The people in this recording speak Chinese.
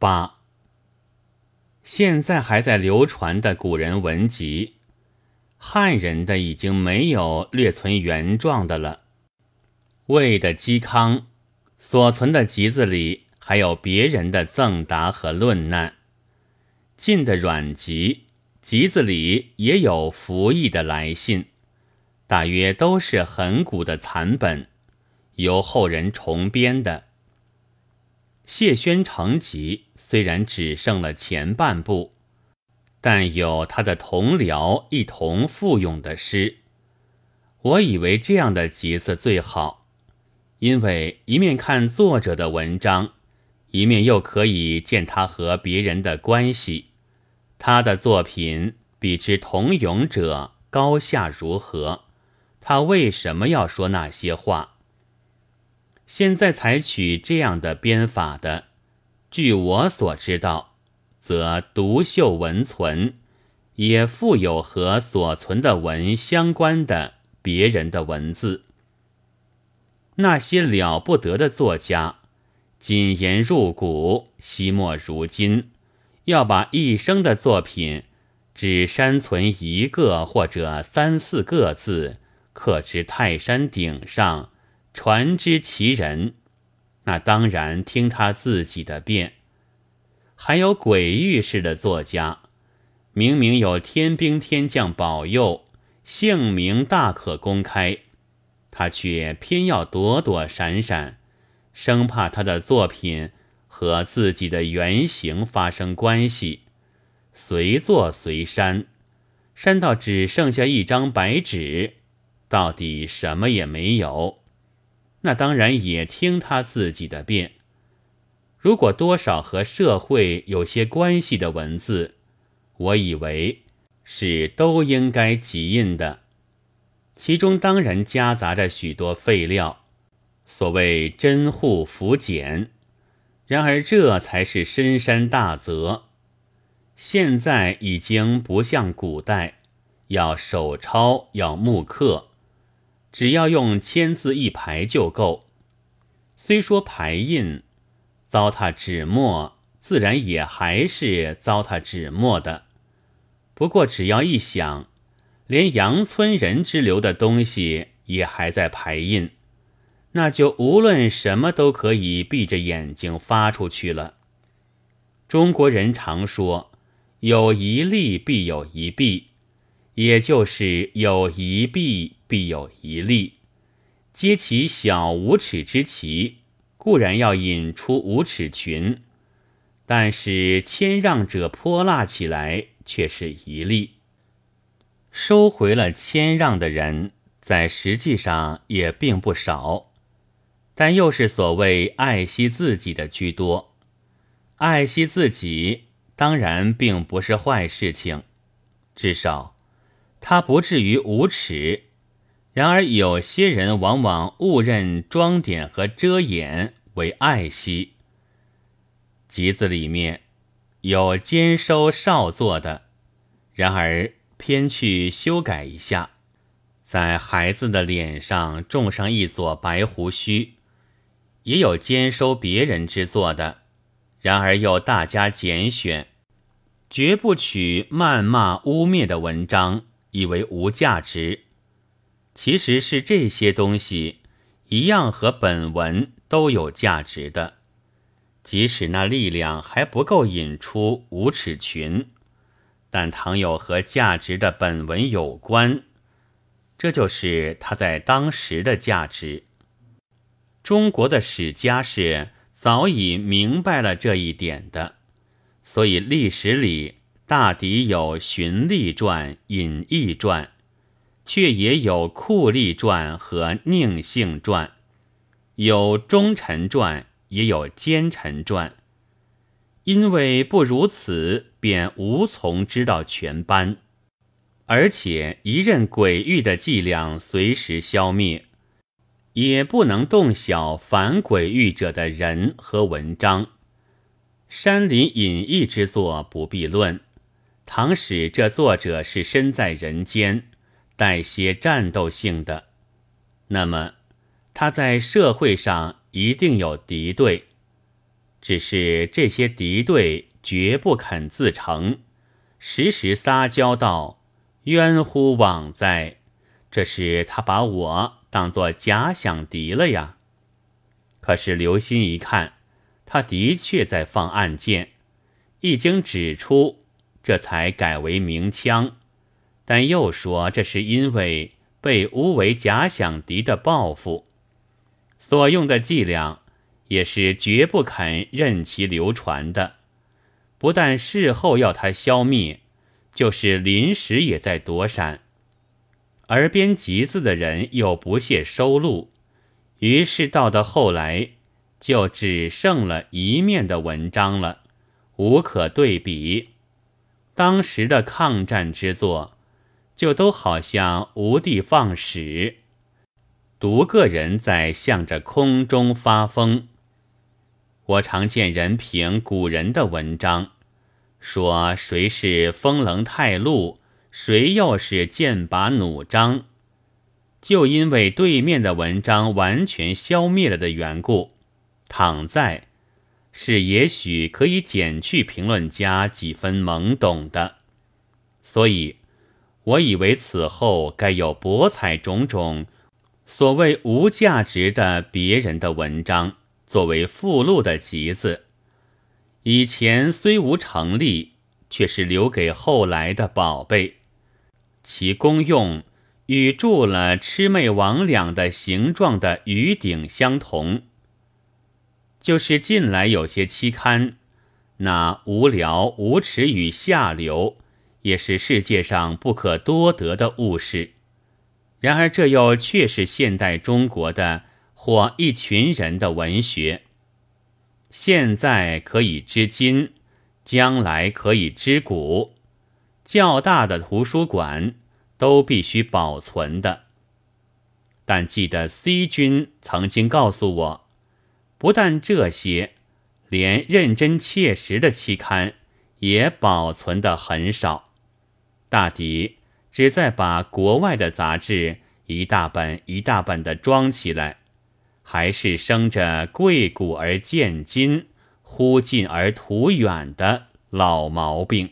八，现在还在流传的古人文集，汉人的已经没有略存原状的了。魏的嵇康所存的集子里，还有别人的赠答和论难。晋的阮籍集子里也有服役的来信，大约都是很古的残本，由后人重编的。谢宣成集虽然只剩了前半部，但有他的同僚一同附咏的诗。我以为这样的集子最好，因为一面看作者的文章，一面又可以见他和别人的关系，他的作品比之同咏者高下如何，他为什么要说那些话？现在采取这样的编法的，据我所知道，则独秀文存，也附有和所存的文相关的别人的文字。那些了不得的作家，谨言入骨，惜墨如金，要把一生的作品只删存一个或者三四个字，刻之泰山顶上。传之其人，那当然听他自己的便。还有鬼域式的作家，明明有天兵天将保佑，姓名大可公开，他却偏要躲躲闪闪，生怕他的作品和自己的原型发生关系，随做随删，删到只剩下一张白纸，到底什么也没有。那当然也听他自己的便。如果多少和社会有些关系的文字，我以为是都应该集印的。其中当然夹杂着许多废料，所谓真护符简。然而这才是深山大泽。现在已经不像古代，要手抄，要木刻。只要用签字一排就够。虽说排印糟蹋纸墨，自然也还是糟蹋纸墨的。不过只要一想，连阳村人之流的东西也还在排印，那就无论什么都可以闭着眼睛发出去了。中国人常说：“有一利必有一弊”，也就是有一弊。必有一利，揭其小无耻之奇，固然要引出无耻群，但是谦让者泼辣起来却是一例。收回了谦让的人，在实际上也并不少，但又是所谓爱惜自己的居多。爱惜自己，当然并不是坏事情，至少他不至于无耻。然而，有些人往往误认装点和遮掩为爱惜。集子里面有兼收少作的，然而偏去修改一下，在孩子的脸上种上一撮白胡须；也有兼收别人之作的，然而又大加拣选，绝不取谩骂污蔑的文章，以为无价值。其实是这些东西一样和本文都有价值的，即使那力量还不够引出无耻群，但倘有和价值的本文有关，这就是它在当时的价值。中国的史家是早已明白了这一点的，所以历史里大抵有荀立传、隐逸传。却也有酷吏传和宁性传，有忠臣传，也有奸臣传。因为不如此，便无从知道全班，而且一任鬼域的伎俩随时消灭，也不能动小反鬼域者的人和文章。山林隐逸之作不必论，倘使这作者是身在人间。带些战斗性的，那么他在社会上一定有敌对。只是这些敌对绝不肯自成，时时撒娇道：“冤乎枉哉！这是他把我当作假想敌了呀。”可是留心一看，他的确在放暗箭，一经指出，这才改为鸣枪。但又说这是因为被诬为假想敌的报复，所用的伎俩也是绝不肯任其流传的。不但事后要他消灭，就是临时也在躲闪。而编集子的人又不屑收录。于是到的后来，就只剩了一面的文章了，无可对比。当时的抗战之作，就都好像无地放矢，独个人在向着空中发疯。我常见人评古人的文章，说谁是风棱太露，谁又是剑拔弩张。就因为对面的文章完全消灭了的缘故，躺在是也许可以减去评论家几分懵懂的，所以我以为此后该有博采种种所谓无价值的别人的文章作为附录的集子，以前虽无成立，却是留给后来的宝贝，其功用。与铸了魑魅魍魉的形状的鱼鼎相同，就是近来有些期刊，那无聊、无耻与下流，也是世界上不可多得的物事。然而这又却是现代中国的或一群人的文学。现在可以知今，将来可以知古。较大的图书馆。都必须保存的。但记得 C 君曾经告诉我，不但这些，连认真切实的期刊也保存的很少，大抵只在把国外的杂志一大本一大本的装起来，还是生着贵古而贱今、忽近而图远的老毛病。